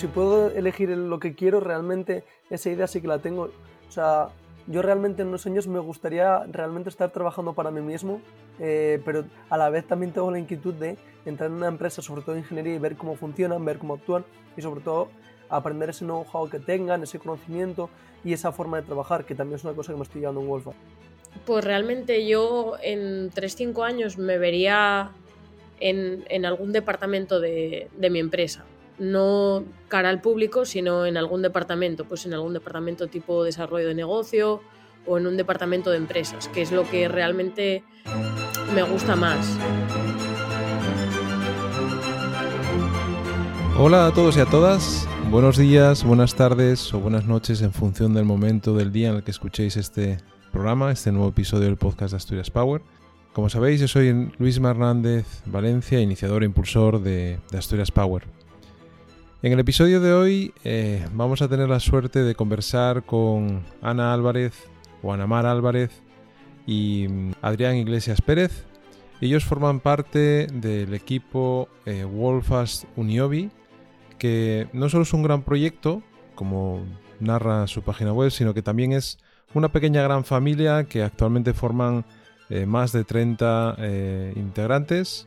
si puedo elegir lo que quiero, realmente esa idea sí que la tengo. O sea, yo realmente en unos años me gustaría realmente estar trabajando para mí mismo, eh, pero a la vez también tengo la inquietud de entrar en una empresa, sobre todo de ingeniería, y ver cómo funcionan, ver cómo actúan y sobre todo aprender ese know-how que tengan, ese conocimiento y esa forma de trabajar, que también es una cosa que me estoy llevando en Wolfa. Pues realmente yo en 3-5 años me vería en, en algún departamento de, de, mi empresa. No cara al público, sino en algún departamento, pues en algún departamento tipo desarrollo de negocio o en un departamento de empresas, que es lo que realmente me gusta más. Hola a todos y a todas, buenos días, buenas tardes o buenas noches en función del momento del día en el que escuchéis este programa, este nuevo episodio del podcast de Asturias Power. Como sabéis, yo soy Luis Hernández Valencia, iniciador e impulsor de, de, Asturias Power. En el episodio de hoy eh, vamos a tener la suerte de conversar con Ana Álvarez o Anamar Álvarez y mm, Adrián Iglesias Pérez. Ellos forman parte del equipo eh, Wolfast Uniobi, que no solo es un gran proyecto, como narra su página web, sino que también es una pequeña gran familia que actualmente forman eh, más de 30 eh, integrantes,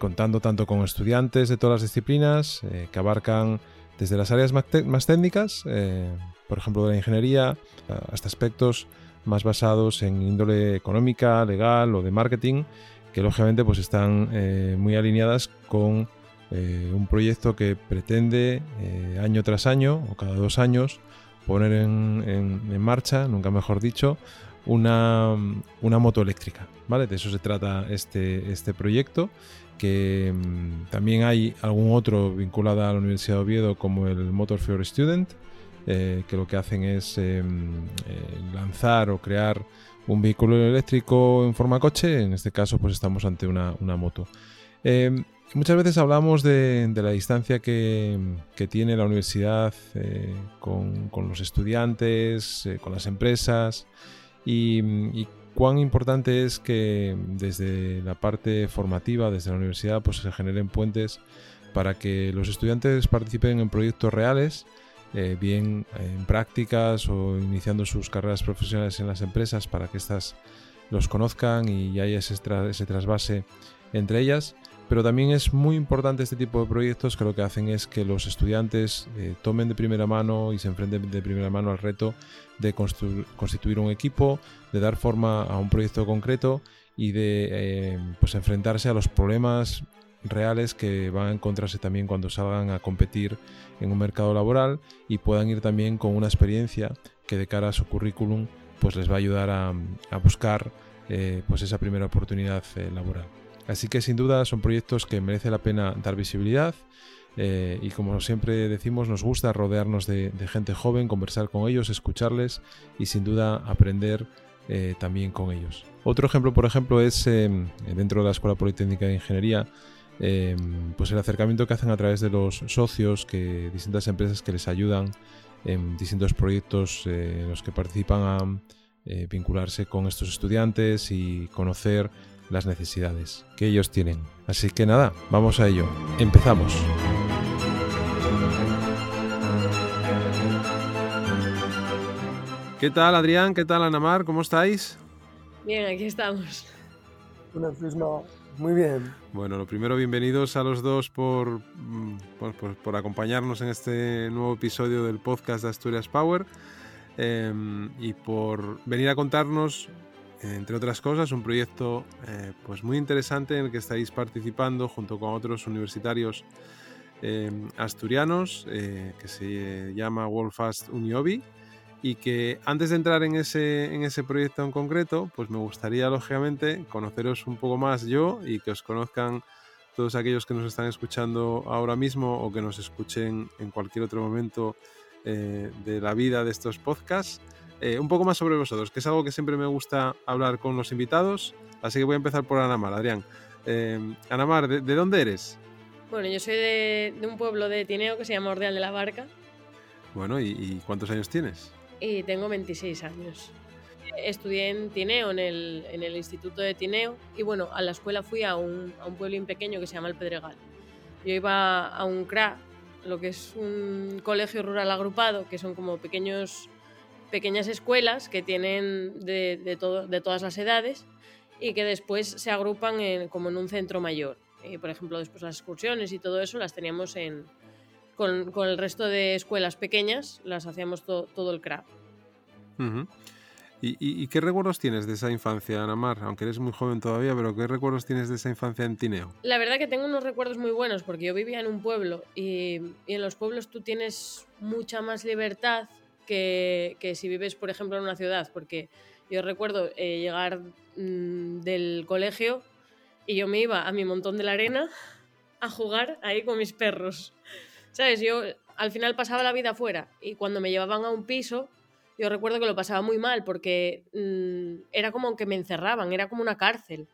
contando tanto con estudiantes de todas las disciplinas eh, que abarcan desde las áreas más técnicas, por ejemplo de la ingeniería, hasta aspectos más basados en índole económica, legal o de marketing, que lógicamente pues están muy alineadas con un proyecto que pretende año tras año o cada dos años poner en, en, en marcha, nunca mejor dicho, una, una, moto eléctrica. ¿vale? De eso se trata este, este proyecto, que mmm, también hay algún otro vinculado a la Universidad de Oviedo como el Motor for Student, eh, que lo que hacen es eh, eh, lanzar o crear un vehículo eléctrico en forma coche, en este caso pues estamos ante una, una moto. Eh, muchas veces hablamos de, la distancia que, tiene la universidad eh, con, con, los estudiantes, con las empresas y, y, cuán importante es que desde la parte formativa, desde la universidad, pues se generen puentes para que los estudiantes participen en proyectos reales, eh, bien en prácticas o iniciando sus carreras profesionales en las empresas para que éstas los conozcan y haya ese, tra ese trasvase entre ellas pero también es muy importante este tipo de proyectos que lo que hacen es que los estudiantes eh, tomen de primera mano y se enfrenten de primera mano al reto de constituir un equipo, de dar forma a un proyecto concreto y de eh, pues enfrentarse a los problemas reales que van a encontrarse también cuando salgan a competir en un mercado laboral y puedan ir también con una experiencia que de cara a su currículum pues les va a ayudar a, buscar eh, pues esa primera oportunidad laboral. Así que sin duda son proyectos que merece la pena dar visibilidad eh, y como siempre decimos nos gusta rodearnos de, gente joven, conversar con ellos, escucharles y sin duda aprender eh, también con ellos. Otro ejemplo, por ejemplo, es eh, dentro de la Escuela Politécnica de Ingeniería, pues el acercamiento que hacen a través de los socios, que distintas empresas que les ayudan en distintos proyectos en los que participan a vincularse con estos estudiantes y conocer las necesidades que ellos tienen. Así que nada, vamos a ello. Empezamos. ¿Qué tal Adrián? ¿Qué tal Anamar? ¿Cómo estáis? Bien, aquí estamos. Una misma. Muy bien. Bueno, lo primero, bienvenidos a los dos por, por, por, por acompañarnos en este nuevo episodio del podcast de Asturias Power eh, y por venir a contarnos entre otras cosas, un proyecto eh, pues muy interesante en el que estáis participando junto con otros universitarios eh, asturianos eh, que se llama Worldfast Uniobi y que antes de entrar en ese, en ese proyecto en concreto, pues me gustaría lógicamente conoceros un poco más yo y que os conozcan todos aquellos que nos están escuchando ahora mismo o que nos escuchen en cualquier otro momento eh, de la vida de estos podcasts eh, un poco más sobre vosotros, que es algo que siempre me gusta hablar con los invitados. Así que voy a empezar por Anamar, Adrián. Eh, Anamar, ¿de, ¿de, dónde eres? Bueno, yo soy de, de, un pueblo de Tineo que se llama Ordeal de la Barca. Bueno, ¿y, ¿y, cuántos años tienes? Y tengo 26 años. Estudié en Tineo, en el, en el Instituto de Tineo, y bueno, a la escuela fui a un, a un pueblín pequeño que se llama El Pedregal. Yo iba a un CRA lo que es un colegio rural agrupado, que son como pequeños, pequeñas escuelas que tienen de, de, todo, de todas las edades y que después se agrupan en, como en un centro mayor. Eh, por ejemplo, después las excursiones y todo eso las teníamos en, con, con el resto de escuelas pequeñas, las hacíamos to, todo el CRAP. Uh -huh. ¿Y, y, y qué recuerdos tienes de esa infancia, Anamar? Aunque eres muy joven todavía, pero ¿qué recuerdos tienes de esa infancia en Tineo? La verdad que tengo unos recuerdos muy buenos porque yo vivía en un pueblo y, y en los pueblos tú tienes mucha más libertad que, si vives, por ejemplo, en una ciudad. Porque yo recuerdo eh, llegar mmm, del colegio y yo me iba a mi montón de la arena a jugar ahí con mis perros. ¿Sabes? Yo al final pasaba la vida afuera y cuando me llevaban a un piso yo recuerdo que lo pasaba muy mal porque mmm, era como que me encerraban, era como una cárcel.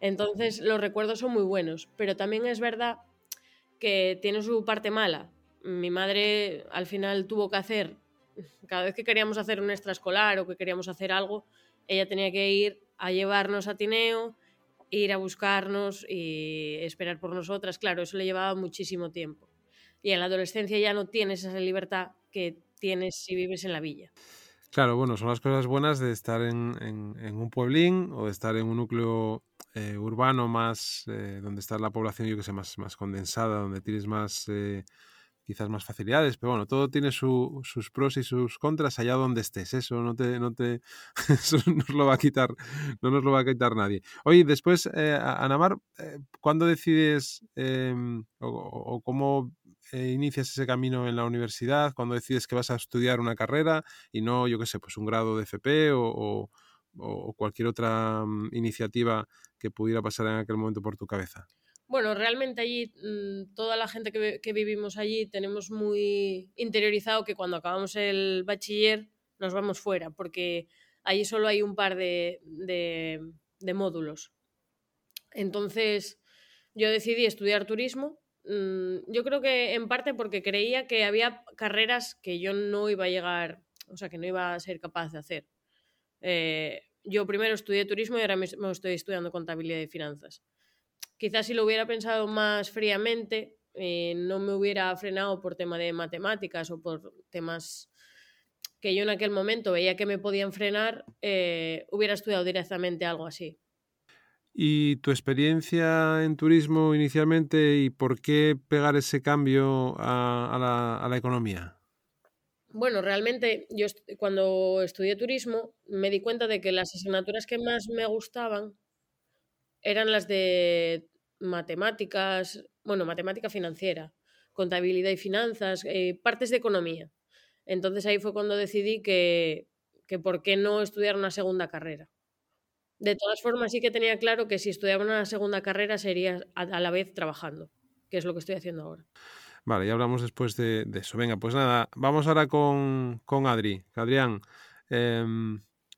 Entonces los recuerdos son muy buenos, pero también es verdad que tiene su parte mala. Mi madre al final tuvo que hacer, cada vez que queríamos hacer un extraescolar o que queríamos hacer algo, ella tenía que ir a llevarnos a Tineo, ir a buscarnos y esperar por nosotras. Claro, eso le llevaba muchísimo tiempo. Y en la adolescencia ya no tienes esa libertad que tienes si vives en la villa. Claro, bueno, son las cosas buenas de estar en, un pueblín o de estar en un núcleo eh, urbano más, eh, donde está la población, yo que sé, más, más condensada, donde tienes más, eh, quizás más facilidades, pero bueno, todo tiene su, sus pros y sus contras allá donde estés, eso no te, no te, nos lo va a quitar, no nos lo va a quitar nadie. Oye, después, eh, Anamar, eh, ¿cuándo decides em, o, cómo eh, inicias ese camino en la universidad, cuando decides que vas a estudiar una carrera y no, yo qué sé, pues un grado de FP o, cualquier otra um, iniciativa que pudiera pasar en aquel momento por tu cabeza? Bueno, realmente allí, toda la gente que, vivimos allí tenemos muy interiorizado que cuando acabamos el bachiller nos vamos fuera, porque allí solo hay un par de, módulos. Entonces, yo decidí estudiar turismo Mm, yo creo que en parte porque creía que había carreras que yo no iba a llegar, o sea, que no iba a ser capaz de hacer. Eh, yo primero estudié turismo y ahora me, estoy estudiando contabilidad y finanzas. Quizás si lo hubiera pensado más fríamente, eh, no me hubiera frenado por tema de matemáticas o por temas que yo en aquel momento veía que me podían frenar, eh, hubiera estudiado directamente algo así. ¿Y tu experiencia en turismo inicialmente y por qué pegar ese cambio a, a, la, a la, economía? Bueno, realmente yo cuando estudié turismo me di cuenta de que las asignaturas que más me gustaban eran las de matemáticas, bueno, matemática financiera, contabilidad y finanzas, eh, partes de economía. Entonces ahí fue cuando decidí que, que por qué no estudiar una segunda carrera. De todas formas, sí que tenía claro que si estudiaba una segunda carrera sería a, la vez trabajando, que es lo que estoy haciendo ahora. Vale, ya hablamos después de, eso. Venga, pues nada, vamos ahora con, con Adri. Adrián, eh,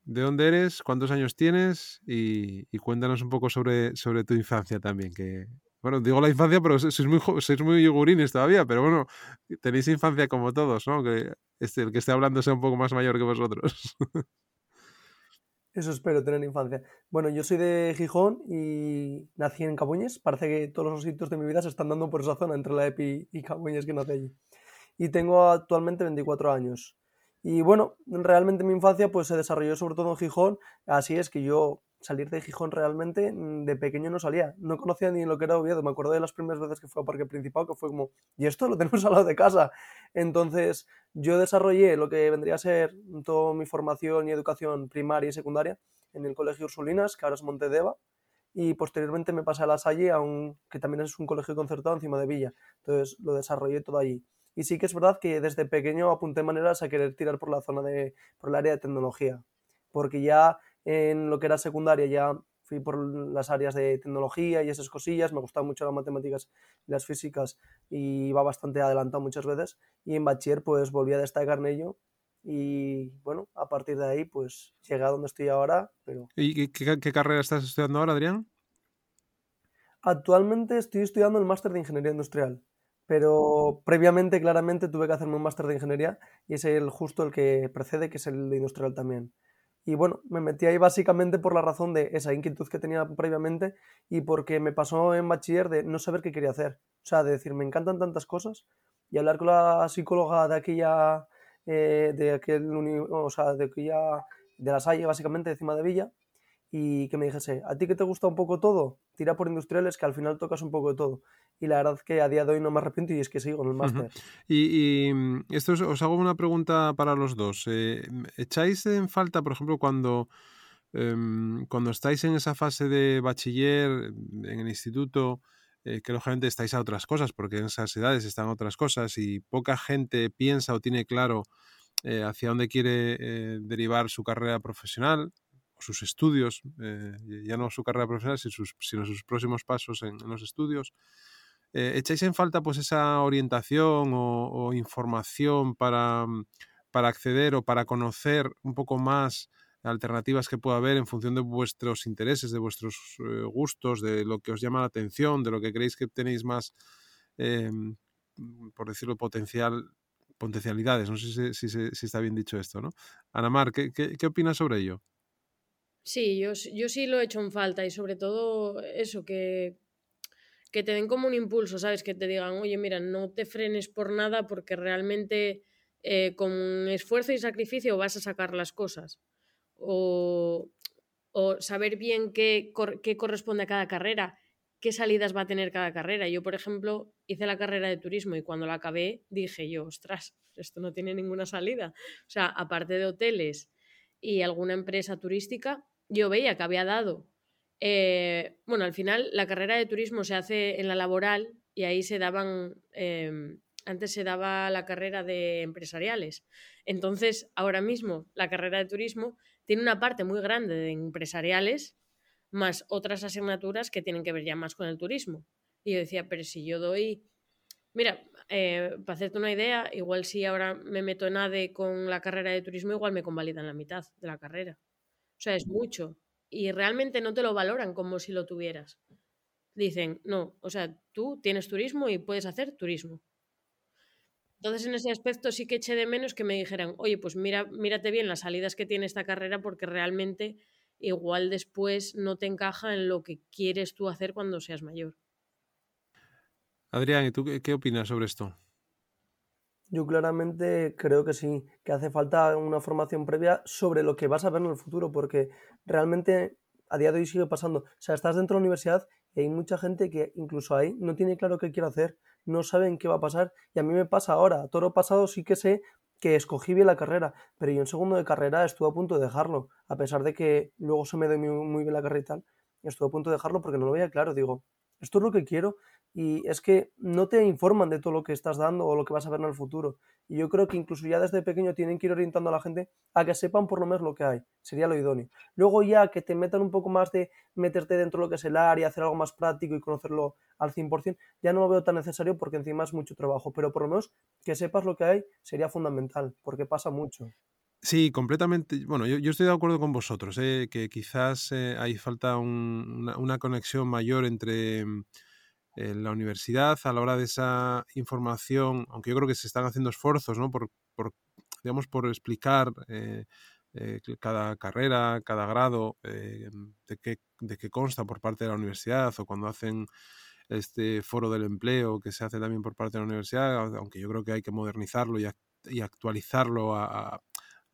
¿de dónde eres? ¿Cuántos años tienes? Y, cuéntanos un poco sobre, sobre tu infancia también, que bueno, digo la infancia, pero sois muy, sois muy yogurines todavía, pero bueno, tenéis infancia como todos, ¿no? Que este, el que esté hablando sea un poco más mayor que vosotros. Eso espero, tener infancia. Bueno, yo soy de Gijón y nací en Cabuñes. Parece que todos los sitios de mi vida se están dando por esa zona, entre la EPI y Cabuñes que nací allí. Y tengo actualmente 24 años. Y bueno, realmente mi infancia pues se desarrolló sobre todo en Gijón. Así es que yo salir de Gijón realmente mm, de pequeño no salía. No conocía ni lo que era Oviedo. Me acuerdo de las primeras veces que fui a Parque Principal, que fue como, ¿y esto lo tenemos al lado de casa? Entonces, yo desarrollé lo que vendría a ser toda mi formación y educación primaria y secundaria en el Colegio Ursulinas, que ahora es Montedeva, y posteriormente me pasé a La Salle, a un, que también es un colegio concertado encima de Villa. Entonces, lo desarrollé todo allí. Y sí que es verdad que desde pequeño apunté maneras a querer tirar por la zona de, por el área de tecnología, porque ya en lo que era secundaria ya fui por las áreas de tecnología y esas cosillas, me gustaban mucho las matemáticas y las físicas y iba bastante adelantado muchas veces y en bachiller pues volví a destacar en ello y bueno, a partir de ahí pues llegué a donde estoy ahora, pero... ¿Y qué, qué carrera estás estudiando ahora, Adrián? Actualmente estoy estudiando el máster de Ingeniería Industrial, pero previamente claramente tuve que hacerme un máster de Ingeniería y es el justo el que precede, que es el Industrial también. Y bueno, me metí ahí básicamente por la razón de esa inquietud que tenía previamente y porque me pasó en bachiller de no saber qué quería hacer. O sea, de decir, me encantan tantas cosas, y hablar con la psicóloga de aquella, eh, de aquel, o de aquella, de la Salle, básicamente, encima de Villa, y que me dijese, ¿a ti que te gusta un poco todo? Tira por industriales que al final tocas un poco de todo. Y la verdad es que a día de hoy no me arrepiento y es que sigo en el máster. Y, mm, esto os, hago una pregunta para los dos. Eh, ¿Echáis en falta, por ejemplo, cuando, em, cuando estáis en esa fase de bachiller, en el instituto, eh, que lógicamente estáis a otras cosas, porque en esas edades están otras cosas y poca gente piensa o tiene claro eh, hacia dónde quiere derivar su carrera profesional, sus estudios, eh, ya no su carrera profesional, sino sus, sino sus próximos pasos en, los estudios. Eh, ¿Echáis en falta pues esa orientación o, información para, mm, para, acceder o para conocer un poco más alternativas que pueda haber en función de vuestros intereses, de vuestros eh, gustos, de lo que os llama la atención, de lo que creéis que tenéis más, em, por decirlo, potencial, potencialidades? No sé si, si, está bien dicho esto, ¿no? Anamar, ¿qué, qué, qué opinas sobre ello? Sí, yo, yo sí lo he hecho en falta y sobre todo eso, que, que te den como un impulso, ¿sabes? Que te digan, oye, mira, no te frenes por nada porque realmente eh, con esfuerzo y sacrificio vas a sacar las cosas. O, o saber bien qué, qué, corresponde a cada carrera, qué salidas va a tener cada carrera. Yo, por ejemplo, hice la carrera de turismo y cuando la acabé dije yo, ostras, esto no tiene ninguna salida. O sea, aparte de hoteles y alguna empresa turística, yo veía que había dado. Eh, bueno, al final la carrera de turismo se hace en la laboral y ahí se daban. Em, antes se daba la carrera de empresariales. Entonces, ahora mismo la carrera de turismo tiene una parte muy grande de empresariales más otras asignaturas que tienen que ver ya más con el turismo. Y yo decía, pero si yo doy. Mira, eh, para hacerte una idea, igual si ahora me meto en ADE con la carrera de turismo, igual me convalidan la mitad de la carrera. O sea, es mucho. Y realmente no te lo valoran como si lo tuvieras. Dicen, no, o sea, tú tienes turismo y puedes hacer turismo. Entonces, en ese aspecto sí que eché de menos que me dijeran, oye, pues mira, mírate bien las salidas que tiene esta carrera porque realmente igual después no te encaja en lo que quieres tú hacer cuando seas mayor. Adrián, ¿y tú qué opinas sobre esto? Yo claramente creo que sí, que hace falta una formación previa sobre lo que vas a ver en el futuro, porque realmente a día de hoy sigue pasando. O sea, estás dentro de la universidad y hay mucha gente que incluso ahí no tiene claro qué quiere hacer, no saben qué va a pasar. Y a mí me pasa ahora. Todo lo pasado sí que sé que escogí bien la carrera, pero yo en segundo de carrera estuve a punto de dejarlo, a pesar de que luego se me dio muy bien la carrera y tal. Estuve a punto de dejarlo porque no lo veía claro. Digo, esto es lo que quiero y es que no te informan de todo lo que estás dando o lo que vas a ver en el futuro. Y yo creo que incluso ya desde pequeño tienen que ir orientando a la gente a que sepan por lo menos lo que hay. Sería lo idóneo. Luego ya que te metan un poco más de meterte dentro de lo que es el área, hacer algo más práctico y conocerlo al 100%, ya no lo veo tan necesario porque encima es mucho trabajo. Pero por lo menos que sepas lo que hay sería fundamental porque pasa mucho. Sí, completamente. Bueno, yo, estoy de acuerdo con vosotros, eh, que quizás eh, hay falta una, conexión mayor entre mm, en la universidad a la hora de esa información, aunque yo creo que se están haciendo esfuerzos, ¿no? Por, digamos, por explicar eh, eh, cada carrera, cada grado, eh, de, qué, de qué consta por parte de la universidad o cuando hacen este foro del empleo que se hace también por parte de la universidad, aunque yo creo que hay que modernizarlo y, y actualizarlo a,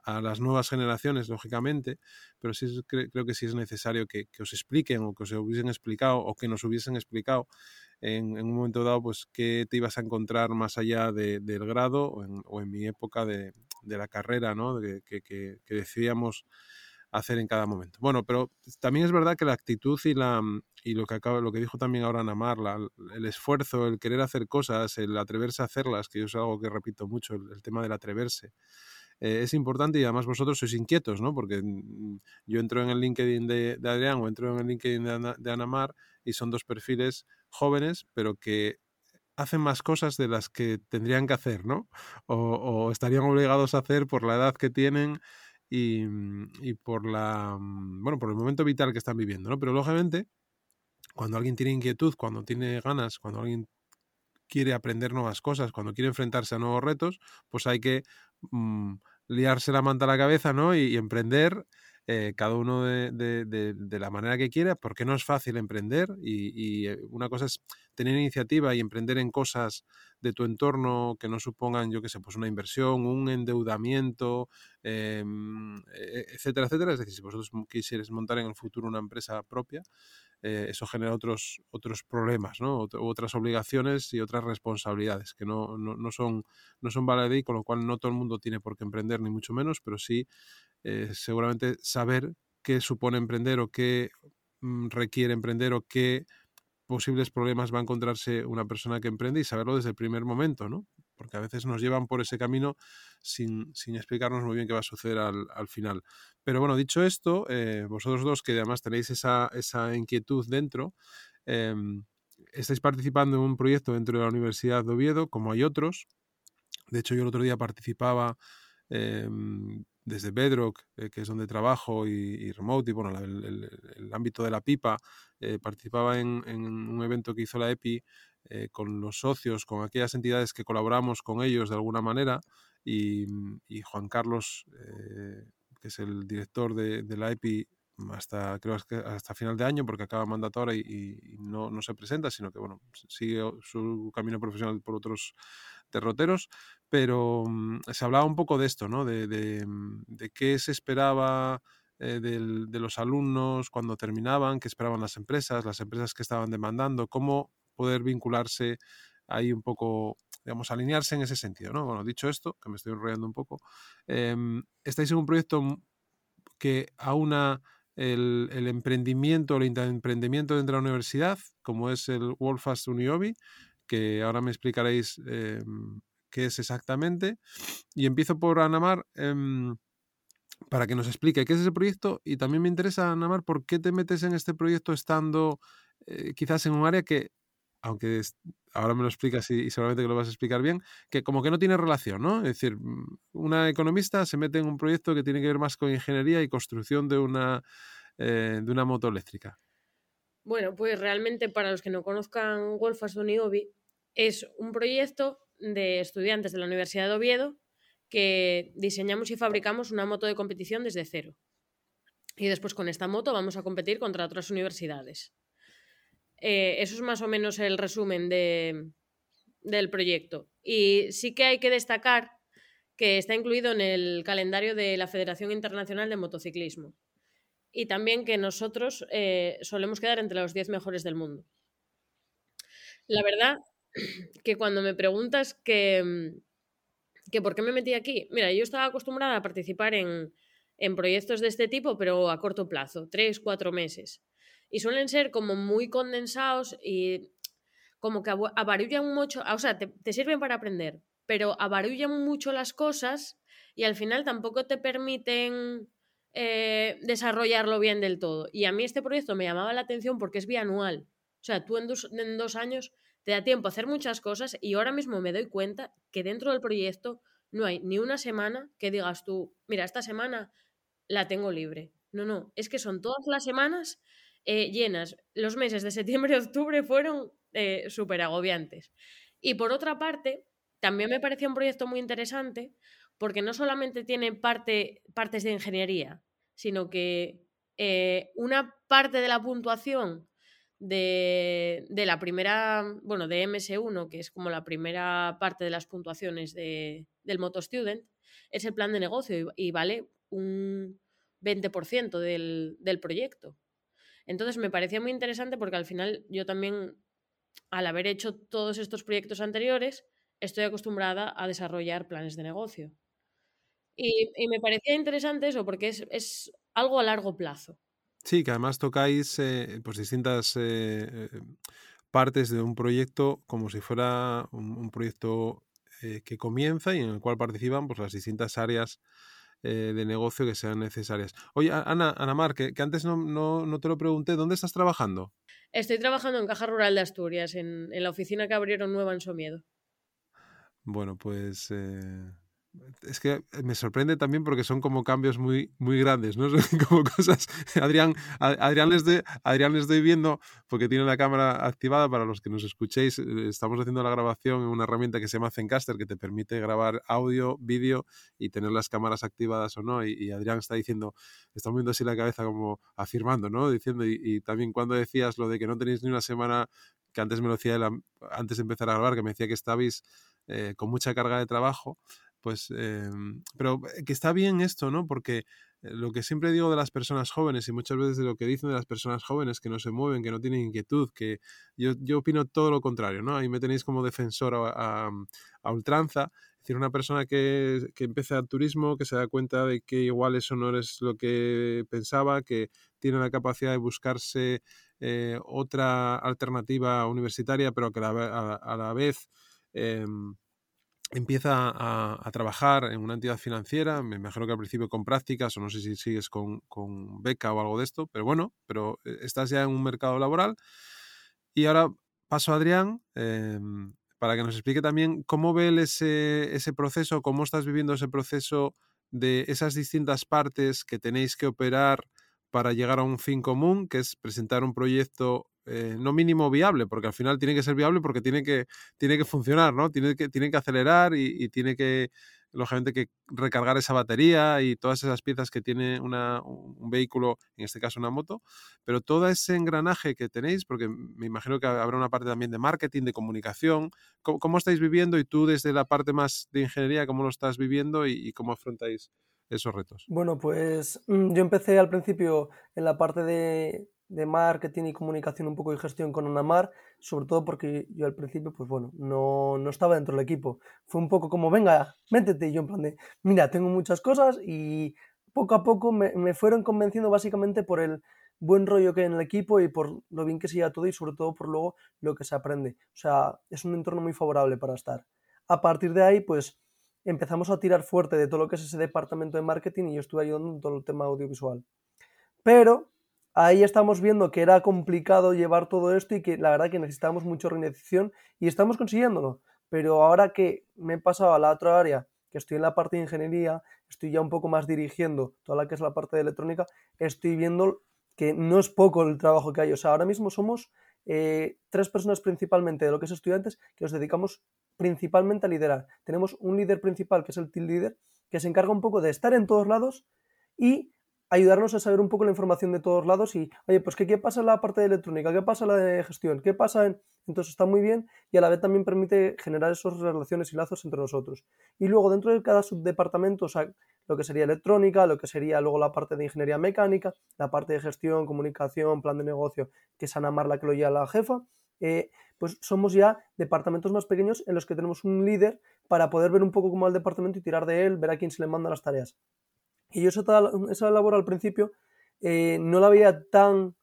a las nuevas generaciones, lógicamente, pero sí creo que sí es necesario que, que, os expliquen o que os hubiesen explicado o que nos hubiesen explicado en, un momento dado, pues qué te ibas a encontrar más allá del grado o en, mi época de, la carrera, ¿no? que, que, decidíamos hacer en cada momento. Bueno, pero también es verdad que la actitud y la y lo que acaba, lo que dijo también ahora Namar, el esfuerzo, el querer hacer cosas, el atreverse a hacerlas, que yo es algo que repito mucho, el, tema del atreverse. Eh, es importante y además vosotros sois inquietos, ¿no? Porque mm, yo entro en el LinkedIn de, Adrián o entro en el LinkedIn de, de Anamar y son dos perfiles jóvenes, pero que hacen más cosas de las que tendrían que hacer, ¿no? O, estarían obligados a hacer por la edad que tienen y, y, por la mm, bueno, por el momento vital que están viviendo, ¿no? Pero lógicamente, cuando alguien tiene inquietud, cuando tiene ganas, cuando alguien quiere aprender nuevas cosas, cuando quiere enfrentarse a nuevos retos, pues hay que mm, liarse la manta a la cabeza, ¿no? Y, emprender eh, cada uno de, la manera que quiera, porque no es fácil emprender y, eh, una cosa es tener iniciativa y emprender en cosas de tu entorno que no supongan, yo qué sé, pues una inversión, un endeudamiento, em, e, etcétera, etcétera. Es decir, si vosotros quisierais montar en el futuro una empresa propia, eh, eso genera otros, otros problemas, ¿no? otras obligaciones y otras responsabilidades que no, no, son, no son baladí, con lo cual no todo el mundo tiene por qué emprender, ni mucho menos, pero sí eh, seguramente saber qué supone emprender o qué mm, requiere emprender o qué posibles problemas va a encontrarse una persona que emprende y saberlo desde el primer momento, ¿no? Porque a veces nos llevan por ese camino sin, explicarnos muy bien qué va a suceder al, final. Pero bueno, dicho esto, eh, vosotros dos que además tenéis esa, inquietud dentro, em, estáis participando en un proyecto dentro de la Universidad de Oviedo, como hay otros. De hecho, yo el otro día participaba em, desde Bedrock, eh, que es donde trabajo, y, Remote, y bueno, el, ámbito de la pipa, eh, participaba en, un evento que hizo la EPI eh, con los socios, con aquellas entidades que colaboramos con ellos de alguna manera, y, Juan Carlos, que es el director de, la EPI, hasta creo que hasta final de año porque acaba mandato ahora y, no, no, se presenta sino que bueno sigue su camino profesional por otros derroteros pero mm, se hablaba un poco de esto, ¿no? De, mm, qué se esperaba eh, de los alumnos cuando terminaban, qué esperaban las empresas, las empresas que estaban demandando, cómo poder vincularse ahí un poco, digamos, alinearse en ese sentido, ¿no? Bueno, dicho esto, que me estoy enrollando un poco, em, estáis en un proyecto que aúna el, el emprendimiento, el emprendimiento dentro de la universidad, como es el Worldfast Uniobi, que ahora me explicaréis em, qué es exactamente. Y empiezo por Anamar em, para que nos explique qué es ese proyecto y también me interesa, Anamar, por qué te metes en este proyecto estando eh, quizás en un área que, aunque ahora me lo explicas y, seguramente que lo vas a explicar bien, que como que no tiene relación, ¿no? Es decir, mm, una economista se mete en un proyecto que tiene que ver más con ingeniería y construcción de una, eh, de una moto eléctrica. Bueno, pues realmente para los que no conozcan Wolfas Uniobi, es un proyecto de estudiantes de la Universidad de Oviedo que diseñamos y fabricamos una moto de competición desde cero. Y después con esta moto vamos a competir contra otras universidades. Eh, eso es más o menos el resumen de, del proyecto. Y sí que hay que destacar que está incluido en el calendario de la Federación Internacional de Motociclismo. Y también que nosotros eh, solemos quedar entre los 10 mejores del mundo. La verdad que cuando me preguntas que, mm, que por qué me metí aquí, mira, yo estaba acostumbrada a participar en, en proyectos de este tipo, pero a corto plazo, tres, cuatro meses. Y suelen ser como muy condensados y como que abarullan mucho, o sea, te, sirven para aprender, pero abarullan mucho las cosas y al final tampoco te permiten eh, desarrollarlo bien del todo. Y a mí este proyecto me llamaba la atención porque es bianual. O sea, tú en dos, en dos años te da tiempo a hacer muchas cosas y ahora mismo me doy cuenta que dentro del proyecto no hay ni una semana que digas tú, mira, esta semana la tengo libre. No, no, es que son todas las semanas eh, llenas. Los meses de septiembre y octubre fueron eh, súper agobiantes. Y por otra parte, también me parecía un proyecto muy interesante porque no solamente tiene parte, partes de ingeniería, sino que eh, una parte de la puntuación de, la primera, bueno, de MS1, que es como la primera parte de las puntuaciones de, del Moto Student, es el plan de negocio y, vale un 20% del, del proyecto. Entonces me parecía muy interesante porque al final yo también, al haber hecho todos estos proyectos anteriores, estoy acostumbrada a desarrollar planes de negocio. Y, me parecía interesante eso porque es, es algo a largo plazo. Sí, que además tocáis eh, pues distintas eh, eh, partes de un proyecto como si fuera un, proyecto que comienza y en el cual participan pues, las distintas áreas de negocio que sean necesarias. Oye, Ana, Ana Mar, que, antes no, no, te lo pregunté, ¿dónde estás trabajando? Estoy trabajando en Caja Rural de Asturias, en, en la oficina que abrieron nueva en Somiedo. Bueno, pues es que me sorprende también porque son como cambios muy, muy grandes, ¿no? Son como cosas. Adrián, Adrián, les de, Adrián les estoy viendo porque tiene la cámara activada. Para los que nos escuchéis, eh, estamos haciendo la grabación en una herramienta que se llama Zencaster que te permite grabar audio, vídeo y tener las cámaras activadas o no. Y, Adrián está diciendo, está moviendo así la cabeza como afirmando, ¿no? Diciendo, y, también cuando decías lo de que no tenéis ni una semana, que antes me lo decía antes de empezar a grabar, que me decía que estabais eh, con mucha carga de trabajo pues, em, pero eh, que está bien esto, ¿no? Porque eh, lo que siempre digo de las personas jóvenes y muchas veces de lo que dicen de las personas jóvenes que no se mueven, que no tienen inquietud, que yo, yo opino todo lo contrario, ¿no? Ahí me tenéis como defensor a, a, ultranza. Es decir, una persona que, que empieza el turismo, que se da cuenta de que igual eso no es lo que pensaba, que tiene la capacidad de buscarse eh, otra alternativa universitaria, pero que a la, a la vez... Eh, empieza a, trabajar en una entidad financiera, me imagino que al principio con prácticas o no sé si sigues con, beca o algo de esto, pero bueno, pero eh, estás ya en un mercado laboral. Y ahora paso a Adrián em, para que nos explique también cómo ve ese, ese proceso, cómo estás viviendo ese proceso de esas distintas partes que tenéis que operar para llegar a un fin común, que es presentar un proyecto eh, no mínimo viable, porque al final tiene que ser viable porque tiene que, tiene que funcionar, ¿no? Tiene que, tiene que acelerar y, tiene que, lógicamente, que recargar esa batería y todas esas piezas que tiene un vehículo, en este caso una moto, pero todo ese engranaje que tenéis, porque me imagino que habrá una parte también de marketing, de comunicación, ¿cómo, estáis viviendo y tú desde la parte más de ingeniería, cómo lo estás viviendo y cómo afrontáis esos retos? Bueno, pues mm, yo empecé al principio en la parte de, de marketing y comunicación un poco y gestión con Anamar, sobre todo porque yo al principio, pues bueno, no, no estaba dentro del equipo. Fue un poco como, venga, métete. Y yo en plan de, mira, tengo muchas cosas y poco a poco me, me fueron convenciendo básicamente por el buen rollo que hay en el equipo y por lo bien que se lleva todo y sobre todo por luego lo que se aprende. O sea, es un entorno muy favorable para estar. A partir de ahí, pues empezamos a tirar fuerte de todo lo que es ese departamento de marketing y yo estuve ayudando en todo el tema audiovisual. Pero ahí estamos viendo que era complicado llevar todo esto y que la verdad que necesitábamos mucha organización y estamos consiguiéndolo. Pero ahora que me he pasado a la otra área, que estoy en la parte de ingeniería, estoy ya un poco más dirigiendo toda la que es la parte de electrónica, estoy viendo que no es poco el trabajo que hay. O sea, ahora mismo somos eh, tres personas principalmente de lo que es estudiantes que nos dedicamos principalmente a liderar. Tenemos un líder principal que es el team leader, que se encarga un poco de estar en todos lados y ayudarnos a saber un poco la información de todos lados y, oye, pues ¿qué, qué pasa en la parte de electrónica? ¿Qué pasa en la de gestión? ¿Qué pasa en...? Entonces está muy bien y a la vez también permite generar esas relaciones y lazos entre nosotros. Y luego dentro de cada subdepartamento, o sea, lo que sería electrónica, lo que sería luego la parte de ingeniería mecánica, la parte de gestión, comunicación, plan de negocio, que es Ana Marla que lo lleva la jefa, eh, pues somos ya departamentos más pequeños en los que tenemos un líder para poder ver un poco cómo va el departamento y tirar de él, ver a quién se le manda las tareas. Y yo esa, labor al principio eh, no la veía tan,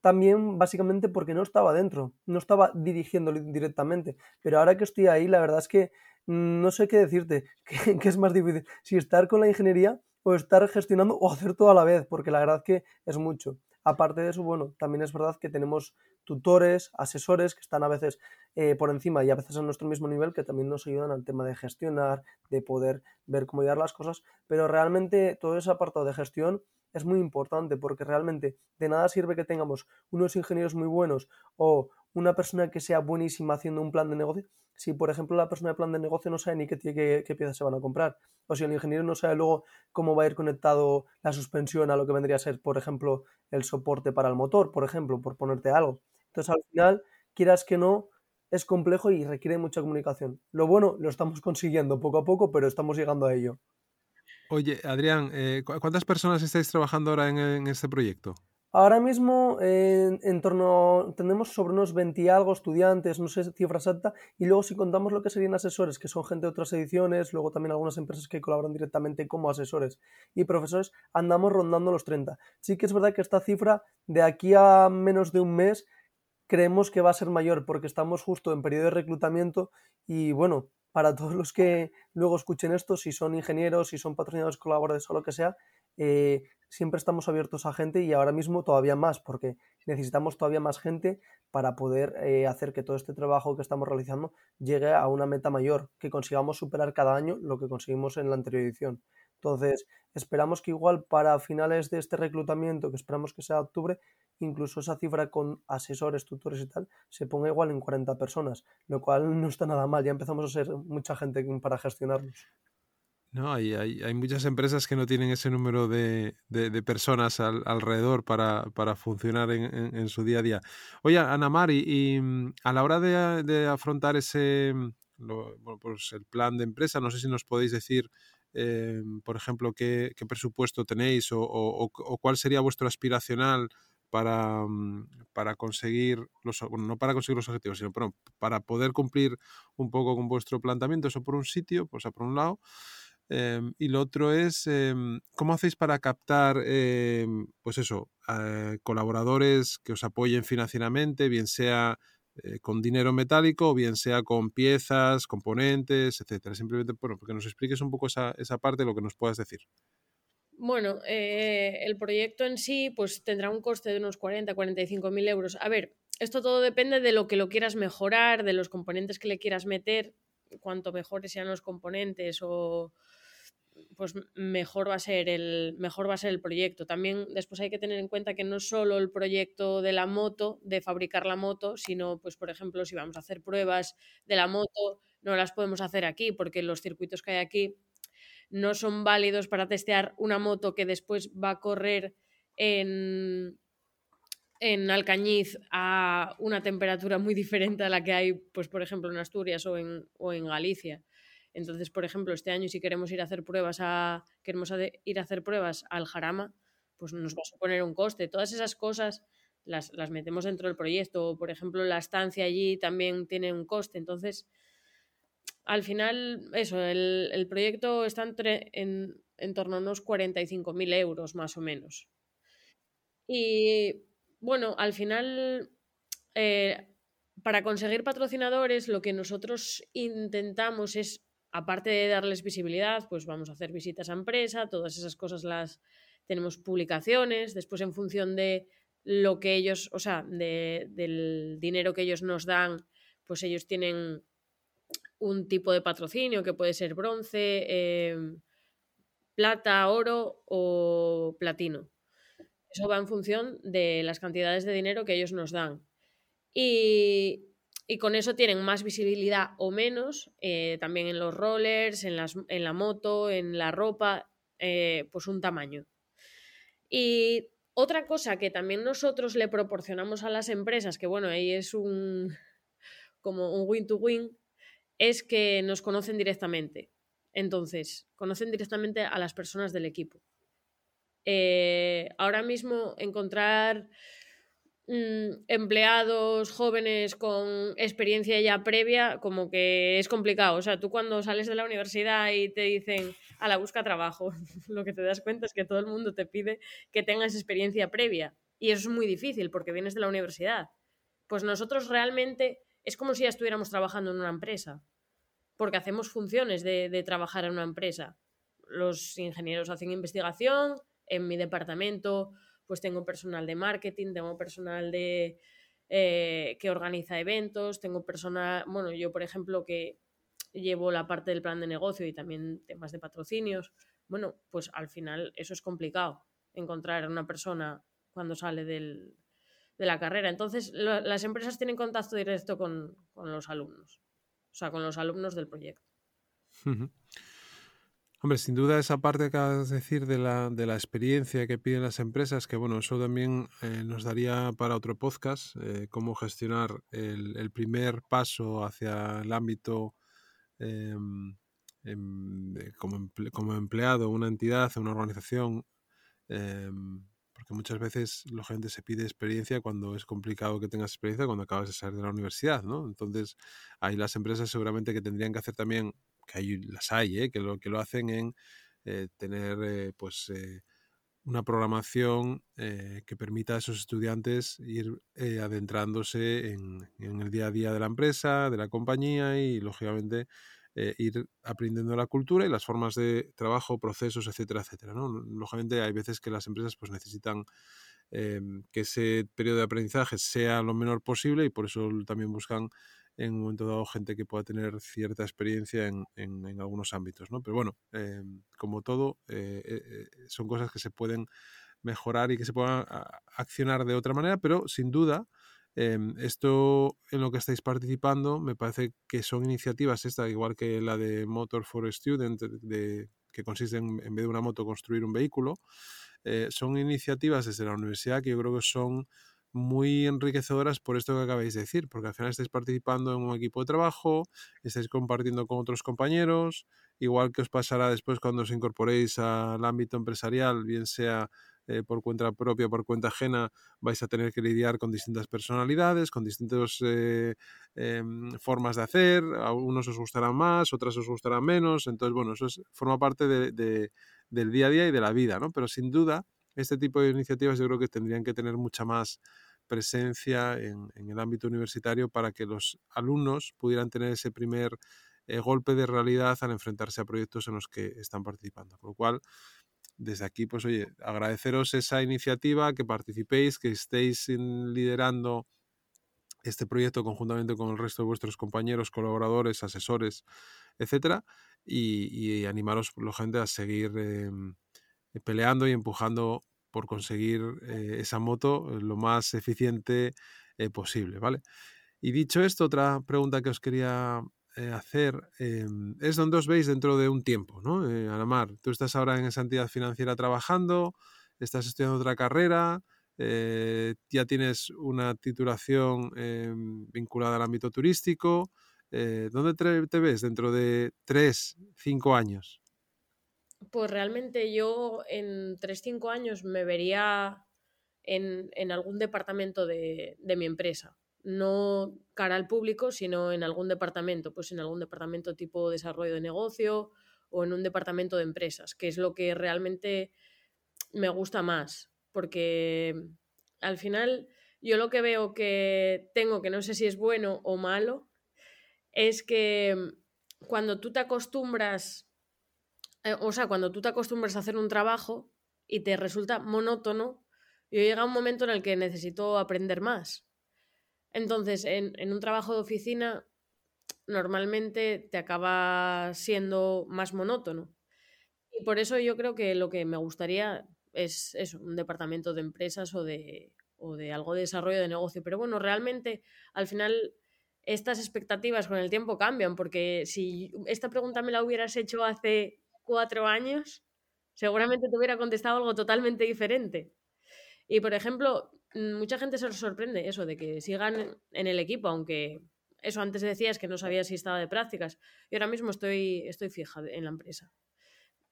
tan bien básicamente porque no estaba dentro, no estaba dirigiendo directamente. Pero ahora que estoy ahí, la verdad es que no sé qué decirte, que, es más difícil, si estar con la ingeniería o estar gestionando o hacer todo a la vez, porque la verdad que es mucho. Aparte de eso, bueno, también es verdad que tenemos tutores, asesores que están a veces eh, por encima y a veces a nuestro mismo nivel que también nos ayudan al tema de gestionar, de poder ver cómo llevar las cosas, pero realmente todo ese apartado de gestión es muy importante porque realmente de nada sirve que tengamos unos ingenieros muy buenos o una persona que sea buenísima haciendo un plan de negocio si, por ejemplo, la persona de plan de negocio no sabe ni qué, piezas se van a comprar, o si el ingeniero no sabe luego cómo va a ir conectado la suspensión a lo que vendría a ser, por ejemplo, el soporte para el motor, por ejemplo, por ponerte algo. Entonces, al final, quieras que no, es complejo y requiere mucha comunicación. Lo bueno, lo estamos consiguiendo poco a poco, pero estamos llegando a ello. Oye, Adrián, eh, ¿cuántas personas estáis trabajando ahora en este proyecto? Ahora mismo en, torno, tenemos sobre unos 20 y algo estudiantes, no sé cifra exacta, y luego si contamos lo que serían asesores, que son gente de otras ediciones, luego también algunas empresas que colaboran directamente como asesores y profesores, andamos rondando los 30. Sí que es verdad que esta cifra de aquí a menos de un mes creemos que va a ser mayor porque estamos justo en periodo de reclutamiento y bueno, para todos los que luego escuchen esto, si son ingenieros, si son patrocinadores colaboradores o lo que sea, eh, siempre estamos abiertos a gente y ahora mismo todavía más, porque necesitamos todavía más gente para poder eh, hacer que todo este trabajo que estamos realizando llegue a una meta mayor, que consigamos superar cada año lo que conseguimos en la anterior edición. Entonces, esperamos que igual para finales de este reclutamiento, que esperamos que sea octubre, incluso esa cifra con asesores, tutores y tal, se ponga igual en 40 personas, lo cual no está nada mal, ya empezamos a ser mucha gente para gestionarlos. No, hay, hay, muchas empresas que no tienen ese número de, personas alrededor para, funcionar en, su día a día. Oye, Ana Mar, y, mm, a la hora de, afrontar ese mm, pues el plan de empresa, no sé si nos podéis decir, eh, por ejemplo, qué, presupuesto tenéis o, cuál sería vuestro aspiracional para, mm, para conseguir los bueno, no para conseguir los objetivos, sino para poder cumplir un poco con vuestro planteamiento, eso por un sitio, pues por un lado. Em, y lo otro es, em, ¿cómo hacéis para captar, em, pues eso, colaboradores que os apoyen financieramente, bien sea eh, con dinero metálico o bien sea con piezas, componentes, etcétera? Simplemente, bueno, porque nos expliques un poco esa, esa parte, lo que nos puedas decir. Bueno, eh, el proyecto en sí pues tendrá un coste de unos 40, 45 mil euros. A ver, esto todo depende de lo que lo quieras mejorar, de los componentes que le quieras meter, cuanto mejores sean los componentes o, pues mejor va a ser el mejor va a ser el proyecto. También después hay que tener en cuenta que no solo el proyecto de la moto, de fabricar la moto, sino pues por ejemplo, si vamos a hacer pruebas de la moto, no las podemos hacer aquí porque los circuitos que hay aquí no son válidos para testear una moto que después va a correr en en Alcañiz a una temperatura muy diferente a la que hay, pues por ejemplo, en Asturias o en, o en Galicia. Entonces, por ejemplo, este año si queremos ir a hacer pruebas a queremos ir a hacer pruebas al Jarama, pues nos va a suponer un coste. Todas esas cosas las, las metemos dentro del proyecto. por ejemplo, la estancia allí también tiene un coste. Entonces, al final, eso, el, el proyecto está entre, en, en torno a unos 45.000 euros más o menos. Y bueno, al final, eh, para conseguir patrocinadores, lo que nosotros intentamos es aparte de darles visibilidad, pues vamos a hacer visitas a empresa, todas esas cosas las tenemos publicaciones, después en función de lo que ellos, o sea, del dinero que ellos nos dan, pues ellos tienen un tipo de patrocinio que puede ser bronce, em, plata, oro o platino. Eso va en función de las cantidades de dinero que ellos nos dan. Y, y con eso tienen más visibilidad o menos, eh, también en los rollers, en, las, en, la moto, en la ropa, eh, pues un tamaño. Y otra cosa que también nosotros le proporcionamos a las empresas, que bueno, ahí es un como un win-to-win, es que nos conocen directamente. Entonces, conocen directamente a las personas del equipo. Eh, ahora mismo encontrar Mm, empleados jóvenes con experiencia ya previa, como que es complicado. O sea, tú cuando sales de la universidad y te dicen a la busca trabajo, lo que te das cuenta es que todo el mundo te pide que tengas experiencia previa. Y eso es muy difícil porque vienes de la universidad. Pues nosotros realmente es como si ya estuviéramos trabajando en una empresa, porque hacemos funciones de, de trabajar en una empresa. Los ingenieros hacen investigación, en mi departamento pues tengo personal de marketing, tengo personal de eh, que organiza eventos, tengo personal, bueno, yo por ejemplo que llevo la parte del plan de negocio y también temas de patrocinios. Bueno, pues al final eso es complicado, encontrar a una persona cuando sale del, de la carrera. Entonces, las empresas tienen contacto directo con, con, los alumnos, o sea, con los alumnos del proyecto. Hombre, sin duda esa parte que acabas de decir de la, de la experiencia que piden las empresas, que bueno, eso también eh, nos daría para otro podcast, eh, cómo gestionar el, el, primer paso hacia el ámbito eh, como, emple, como, empleado, una entidad, una organización, em, porque muchas veces la gente se pide experiencia cuando es complicado que tengas experiencia cuando acabas de salir de la universidad, ¿no? Entonces, ahí las empresas seguramente que tendrían que hacer también que las hay, ¿eh? que, lo, que lo hacen en eh, tener eh, pues una programación que permita a esos estudiantes ir adentrándose en, el día a día de la empresa, de la compañía y lógicamente ir aprendiendo la cultura y las formas de trabajo, procesos, etcétera, etcétera. ¿no? Lógicamente hay veces que las empresas pues, necesitan em, que ese periodo de aprendizaje sea lo menor posible y por eso también buscan en un momento dado gente que pueda tener cierta experiencia en, en, algunos ámbitos. ¿no? Pero bueno, em, como todo, eh, eh, son cosas que se pueden mejorar y que se puedan accionar de otra manera, pero sin duda Em, esto en lo que estáis participando me parece que son iniciativas, esta igual que la de Motor for Student, de, que consiste en, en vez de una moto, construir un vehículo. Eh, son iniciativas desde la universidad que yo creo que son muy enriquecedoras por esto que acabáis de decir, porque al final estáis participando en un equipo de trabajo, estáis compartiendo con otros compañeros, igual que os pasará después cuando os incorporéis al ámbito empresarial, bien sea eh, por cuenta propia, por cuenta ajena, vais a tener que lidiar con distintas personalidades, con distintas eh, em, formas de hacer, a unos os gustarán más, otras os gustarán menos, entonces, bueno, eso forma parte del día a día y de la vida, ¿no? Pero sin duda, este tipo de iniciativas yo creo que tendrían que tener mucha más presencia en, el ámbito universitario para que los alumnos pudieran tener ese primer eh, golpe de realidad al enfrentarse a proyectos en los que están participando. Por lo cual, desde aquí, pues oye, agradeceros esa iniciativa, que participéis, que estéis liderando este proyecto conjuntamente con el resto de vuestros compañeros, colaboradores, asesores, etcétera, y, animaros, gente, a seguir em, peleando y empujando por conseguir eh, esa moto lo más eficiente eh, posible, ¿vale? Y dicho esto, otra pregunta que os quería eh, hacer es donde os veis dentro de un tiempo, ¿no? Eh, Alamar, tú estás ahora en esa entidad financiera trabajando, estás estudiando otra carrera, eh, ya tienes una titulación vinculada al ámbito turístico. ¿Dónde te, ves dentro de tres, cinco años? Pues realmente yo en tres, cinco años me vería en, algún departamento de mi empresa. No cara al público, sino en algún departamento, pues en algún departamento tipo desarrollo de negocio o en un departamento de empresas, que es lo que realmente me gusta más, porque al final yo lo que veo que tengo, que no sé si es bueno o malo, es que cuando tú te acostumbras, eh, o sea, cuando tú te acostumbras a hacer un trabajo y te resulta monótono, yo llega un momento en el que necesito aprender más. Entonces, en, un trabajo de oficina, normalmente te acaba siendo más monótono. Y por eso yo creo que lo que me gustaría es un departamento de empresas o de, o de algo de desarrollo de negocio. Pero bueno, realmente al final estas expectativas con el tiempo cambian, porque si esta pregunta me la hubieras hecho hace cuatro años, seguramente te hubiera contestado algo totalmente diferente. Y por ejemplo, Mm, mucha gente se sorprende eso, de que sigan en el equipo, aunque eso antes decías que no sabía si estaba de prácticas. Y ahora mismo estoy, estoy fija en la empresa.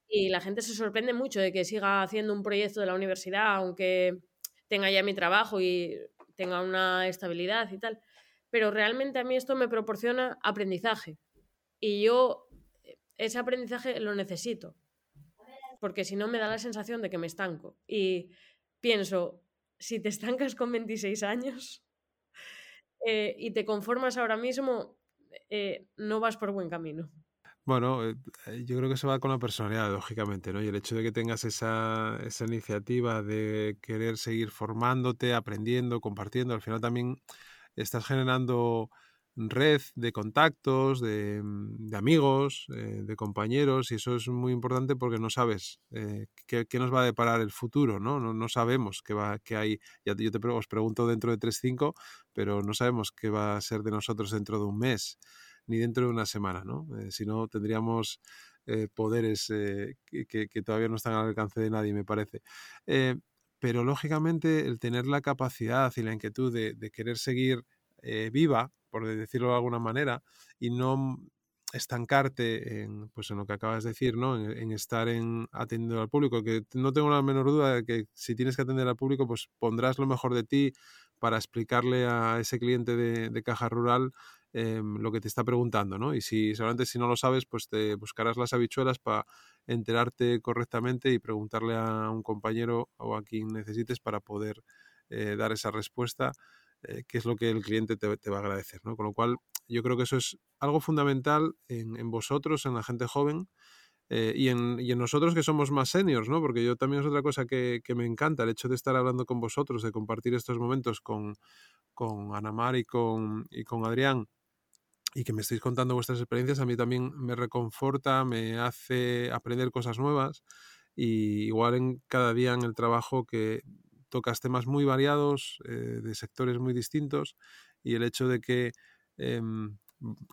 Y la gente se sorprende mucho de que siga haciendo un proyecto de la universidad, aunque tenga ya mi trabajo y tenga una estabilidad y tal. Pero realmente a mí esto me proporciona aprendizaje. Y yo ese aprendizaje lo necesito. Porque si no me da la sensación de que me estanco. Y pienso, si te estancas con 26 años eh, y te conformas ahora mismo, eh, no vas por buen camino. Bueno, eh, yo creo que eso va con la personalidad, lógicamente, ¿no? Y el hecho de que tengas esa, esa iniciativa de querer seguir formándote, aprendiendo, compartiendo, al final también estás generando red de contactos, de, mm, amigos, eh, de compañeros, y eso es muy importante porque no sabes eh, qué, nos va a deparar el futuro, ¿no? No, sabemos qué, va, qué hay, yo te os pregunto dentro de 3-5, pero no sabemos qué va a ser de nosotros dentro de un mes, ni dentro de una semana, ¿no? Eh, si no, tendríamos poderes que, todavía no están al alcance de nadie, me parece pero lógicamente el tener la capacidad y la inquietud de querer seguir viva por decirlo de alguna manera, y no estancarte en, pues en lo que acabas de decir, ¿no? En, estar en atendiendo al público, que no tengo la menor duda de que si tienes que atender al público, pues pondrás lo mejor de ti para explicarle a ese cliente de, caja rural em, lo que te está preguntando, ¿no? Y si solamente si no lo sabes, pues te buscarás las habichuelas para enterarte correctamente y preguntarle a un compañero o a quien necesites para poder eh, dar esa respuesta eh, qué es lo que el cliente te, va a agradecer. ¿no? Con lo cual, yo creo que eso es algo fundamental en, vosotros, en la gente joven. Eh, y, en, y, en, nosotros que somos más seniors, ¿no? Porque yo también es otra cosa que, que, me encanta, el hecho de estar hablando con vosotros, de compartir estos momentos con, con Anamar y con, y con Adrián, y que me estéis contando vuestras experiencias, a mí también me reconforta, me hace aprender cosas nuevas y igual en cada día en el trabajo que tocas temas muy variados, eh, de sectores muy distintos y el hecho de que em,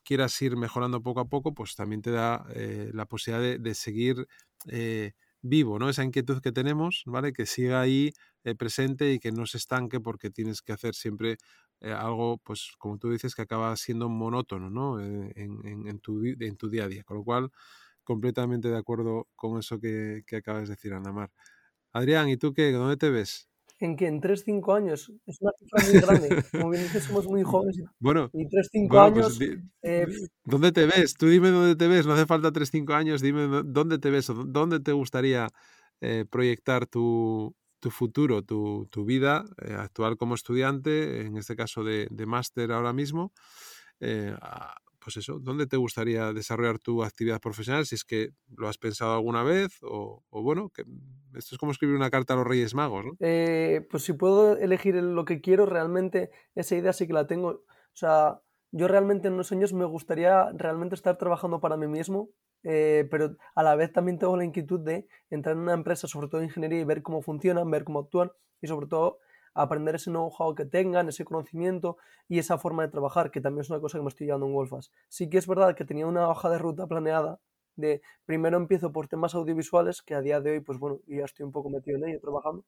quieras ir mejorando poco a poco, pues también te da eh, la posibilidad de, seguir eh, vivo, ¿no? Esa inquietud que tenemos, ¿vale? Que siga ahí presente y que no se estanque porque tienes que hacer siempre algo, pues como tú dices, que acaba siendo monótono, ¿no? En, en, tu, en tu día a día. Con lo cual, completamente de acuerdo con eso que, que acabas de decir, Anamar. Adrián, ¿y tú qué? ¿Dónde te ves? En que en 3-5 años es una cifra muy grande. Como bien dices, somos muy jóvenes. Bueno, y 3-5 pues años. eh, ¿Dónde te ves? Tú dime dónde te ves. No hace falta 3-5 años. Dime dónde te ves o dónde te gustaría eh, proyectar tu, tu, futuro, tu, tu vida eh, actual como estudiante, en este caso de, de máster ahora mismo. Eh, pues eso, ¿dónde te gustaría desarrollar tu actividad profesional? Si es que lo has pensado alguna vez o, bueno, que esto es como escribir una carta a los Reyes Magos. Eh, pues si puedo elegir lo que quiero, realmente esa idea sí que la tengo. O sea, yo realmente en unos años me gustaría realmente estar trabajando para mí mismo, eh, pero a la vez también tengo la inquietud de entrar en una empresa, sobre todo de ingeniería, y ver cómo funcionan, ver cómo actúan y sobre todo aprender ese know-how que tengan, ese conocimiento y esa forma de trabajar, que también es una cosa que me estoy llevando en Wolfas. Sí que es verdad que tenía una hoja de ruta planeada de primero empiezo por temas audiovisuales, que a día de hoy, pues bueno, ya estoy un poco metido en ello, trabajando,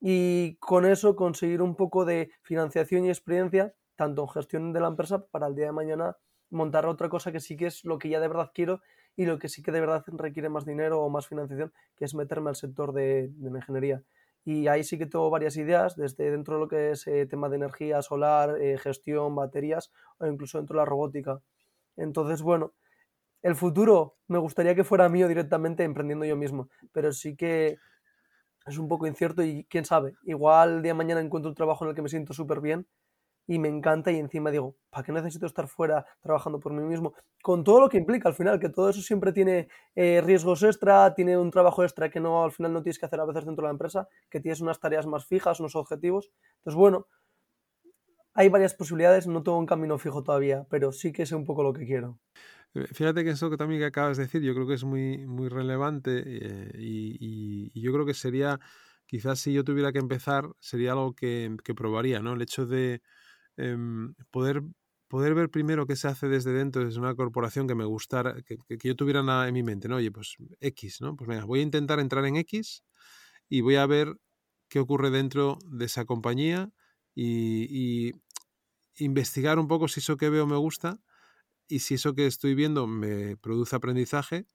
y con eso conseguir un poco de financiación y experiencia, tanto en gestión de la empresa, para el día de mañana montar otra cosa que sí que es lo que ya de verdad quiero y lo que sí que de verdad requiere más dinero o más financiación, que es meterme al sector de, de la ingeniería. Y ahí sí que tengo varias ideas, desde dentro de lo que es eh, tema de energía solar, eh, gestión, baterías o incluso dentro de la robótica. Entonces, bueno, el futuro me gustaría que fuera mío directamente emprendiendo yo mismo, pero sí que es un poco incierto y quién sabe, igual el día de mañana encuentro un trabajo en el que me siento súper bien y me encanta y encima digo, ¿para qué necesito estar fuera trabajando por mí mismo? Con todo lo que implica al final, que todo eso siempre tiene eh, riesgos extra, tiene un trabajo extra que no al final no tienes que hacer a veces dentro de la empresa, que tienes unas tareas más fijas, unos objetivos. Entonces, bueno, hay varias posibilidades, no tengo un camino fijo todavía, pero sí que sé un poco lo que quiero. Eh, fíjate que eso que también acabas de decir, yo creo que es muy, muy relevante eh, y, y, yo creo que sería, quizás si yo tuviera que empezar, sería algo que, que probaría, ¿no? El hecho de, Em, poder, poder ver primero qué se hace desde dentro, desde una corporación que me gustara, que, que, yo tuviera nada en mi mente, ¿no? Oye, pues X, ¿no? Pues venga, voy a intentar entrar en X y voy a ver qué ocurre dentro de esa compañía y, y investigar un poco si eso que veo me gusta y si eso que estoy viendo me produce aprendizaje,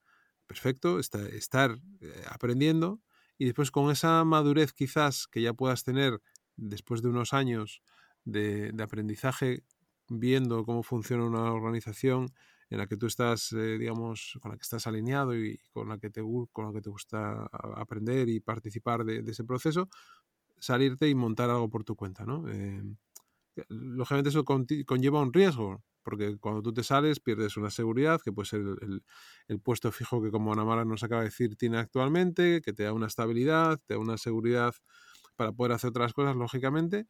perfecto, está, estar eh, aprendiendo y después con esa madurez quizás que ya puedas tener después de unos años de, aprendizaje viendo cómo funciona una organización en la que tú estás, eh, digamos, con la que estás alineado y con la que te, con gusta aprender y participar de, ese proceso, salirte y montar algo por tu cuenta, ¿no? Eh, lógicamente eso conlleva un riesgo, porque cuando tú te sales pierdes una seguridad, que puede ser el, el, puesto fijo que como Anamara nos acaba de decir tiene actualmente, que te da una estabilidad, te da una seguridad para poder hacer otras cosas, lógicamente,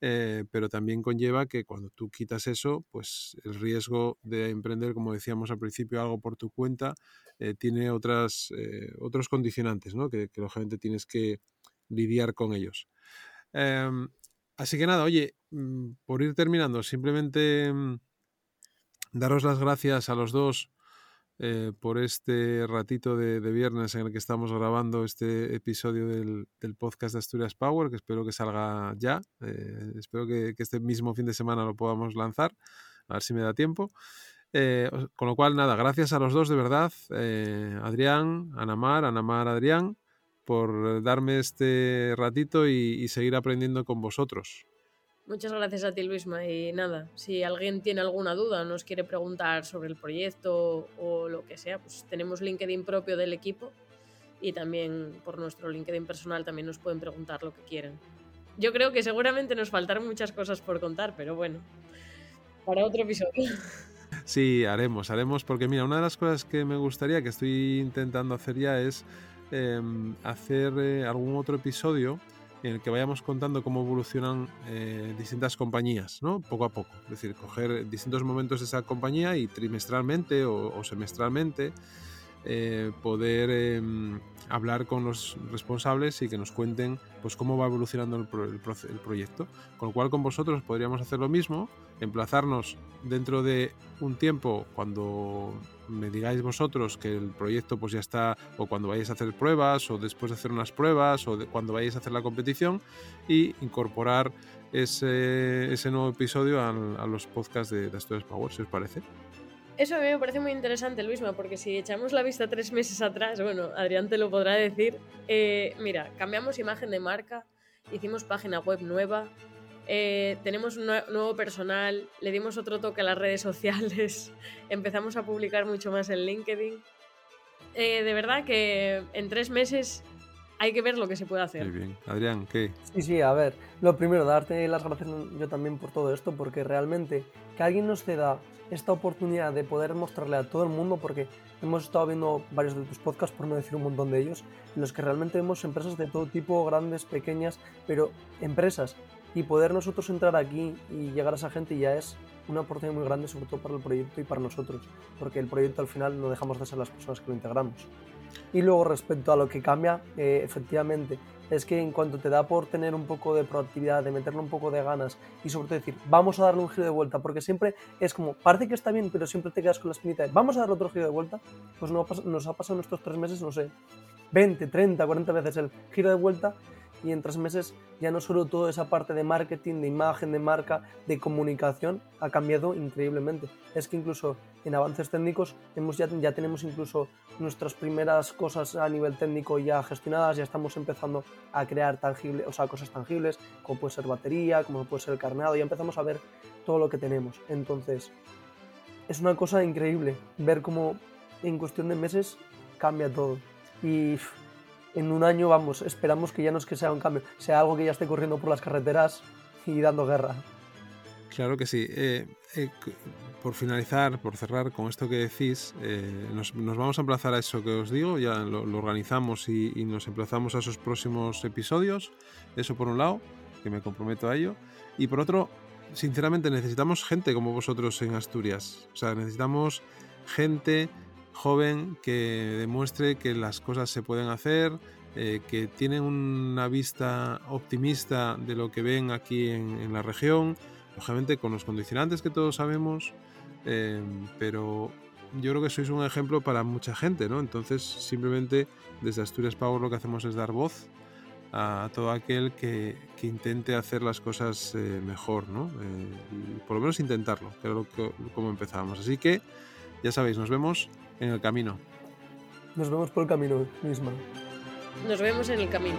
eh, pero también conlleva que cuando tú quitas eso, pues el riesgo de emprender, como decíamos al principio, algo por tu cuenta, eh, tiene otras, eh, otros condicionantes, ¿no? que, que, lógicamente tienes que lidiar con ellos. Em, así que nada, oye, mm, por ir terminando, simplemente mm, daros las gracias a los dos eh, por este ratito de, viernes en el que estamos grabando este episodio del, podcast de Asturias Power, que espero que salga ya. Eh, espero que, este mismo fin de semana lo podamos lanzar, a ver si me da tiempo. Eh, con lo cual, nada, gracias a los dos de verdad, Adrián, Anamar, Anamar, Adrián, por darme este ratito y seguir aprendiendo con vosotros. Muchas gracias a ti, Luisma. Y nada, si alguien tiene alguna duda nos quiere preguntar sobre el proyecto o lo que sea, pues tenemos LinkedIn propio del equipo y también por nuestro LinkedIn personal también nos pueden preguntar lo que quieran. Yo creo que seguramente nos faltaron muchas cosas por contar, pero bueno. para otro episodio. Sí, haremos, haremos, porque mira, una de las cosas que me gustaría, que estoy intentando hacer ya, es em, hacer eh, algún otro episodio en el que vayamos contando cómo evolucionan eh, distintas compañías, ¿no? Poco a poco. Es decir, coger distintos momentos de esa compañía y trimestralmente o, semestralmente eh, poder em, hablar con los responsables y que nos cuenten pues, cómo va evolucionando el, el, proyecto. Con lo cual con vosotros podríamos hacer lo mismo, emplazarnos dentro de un tiempo cuando me digáis vosotros que el proyecto pues ya está, o cuando vayáis a hacer pruebas, o después de hacer unas pruebas, o cuando vayáis a hacer la competición, y incorporar ese, nuevo episodio a, los podcasts de, de Asturias Power, si os parece. Eso a mí me parece muy interesante, Luisma, porque si echamos la vista tres meses atrás, bueno, Adrián te lo podrá decir, eh, mira, cambiamos imagen de marca, hicimos página web nueva, eh, tenemos un nuevo personal, le dimos otro toque a las redes sociales, empezamos a publicar mucho más en LinkedIn. Eh, de verdad que en tres meses hay que ver lo que se puede hacer. Muy bien. Adrián, ¿qué? Sí, sí, a ver, lo primero, darte las gracias yo también por todo esto, porque realmente que alguien nos ceda esta oportunidad de poder mostrarle a todo el mundo, porque hemos estado viendo varios de tus podcasts, por no decir un montón de ellos, en los que realmente vemos empresas de todo tipo, grandes, pequeñas, pero empresas y poder nosotros entrar aquí y llegar a esa gente ya es una oportunidad muy grande, sobre todo para el proyecto y para nosotros, porque el proyecto al final no dejamos de ser las personas que lo integramos. Y luego respecto a lo que cambia, eh, efectivamente, es que en cuanto te da por tener un poco de proactividad, de meterle un poco de ganas y sobre todo decir, vamos a darle un giro de vuelta, porque siempre es como, parece que está bien, pero siempre te quedas con la espinita de, vamos a darle otro giro de vuelta, pues nos ha pasado en estos tres meses, no sé, 20, 30, 40 veces el giro de vuelta y en tres meses ya no solo toda esa parte de marketing, de imagen, de marca, de comunicación ha cambiado increíblemente. Es que incluso en avances técnicos hemos ya, ya tenemos incluso nuestras primeras cosas a nivel técnico ya gestionadas, ya estamos empezando a crear tangibles, o sea, cosas tangibles, como puede ser batería, como puede ser el carneado, ya empezamos a ver todo lo que tenemos. Entonces, es una cosa increíble ver cómo en cuestión de meses cambia todo. Y en un año, vamos, esperamos que ya no es que sea un cambio, sea algo que ya esté corriendo por las carreteras y dando guerra. Claro que sí. Eh, eh, por finalizar, por cerrar con esto que decís, eh, nos, vamos a emplazar a eso que os digo, ya lo, organizamos y, y, nos emplazamos a esos próximos episodios. Eso por un lado, que me comprometo a ello. Y por otro, sinceramente necesitamos gente como vosotros en Asturias. O sea, necesitamos gente joven que demuestre que las cosas se pueden hacer, eh, que tienen una vista optimista de lo que ven aquí en, la región, lógicamente con los condicionantes que todos sabemos, eh, pero yo creo que sois un ejemplo para mucha gente, ¿no? Entonces, simplemente desde Asturias Power lo que hacemos es dar voz a todo aquel que, intente hacer las cosas eh, mejor, ¿no? por lo menos intentarlo, que era lo que, como empezábamos. Así que, ya sabéis, nos vemos en el camino. Nos vemos por el camino misma. Nos vemos en el camino.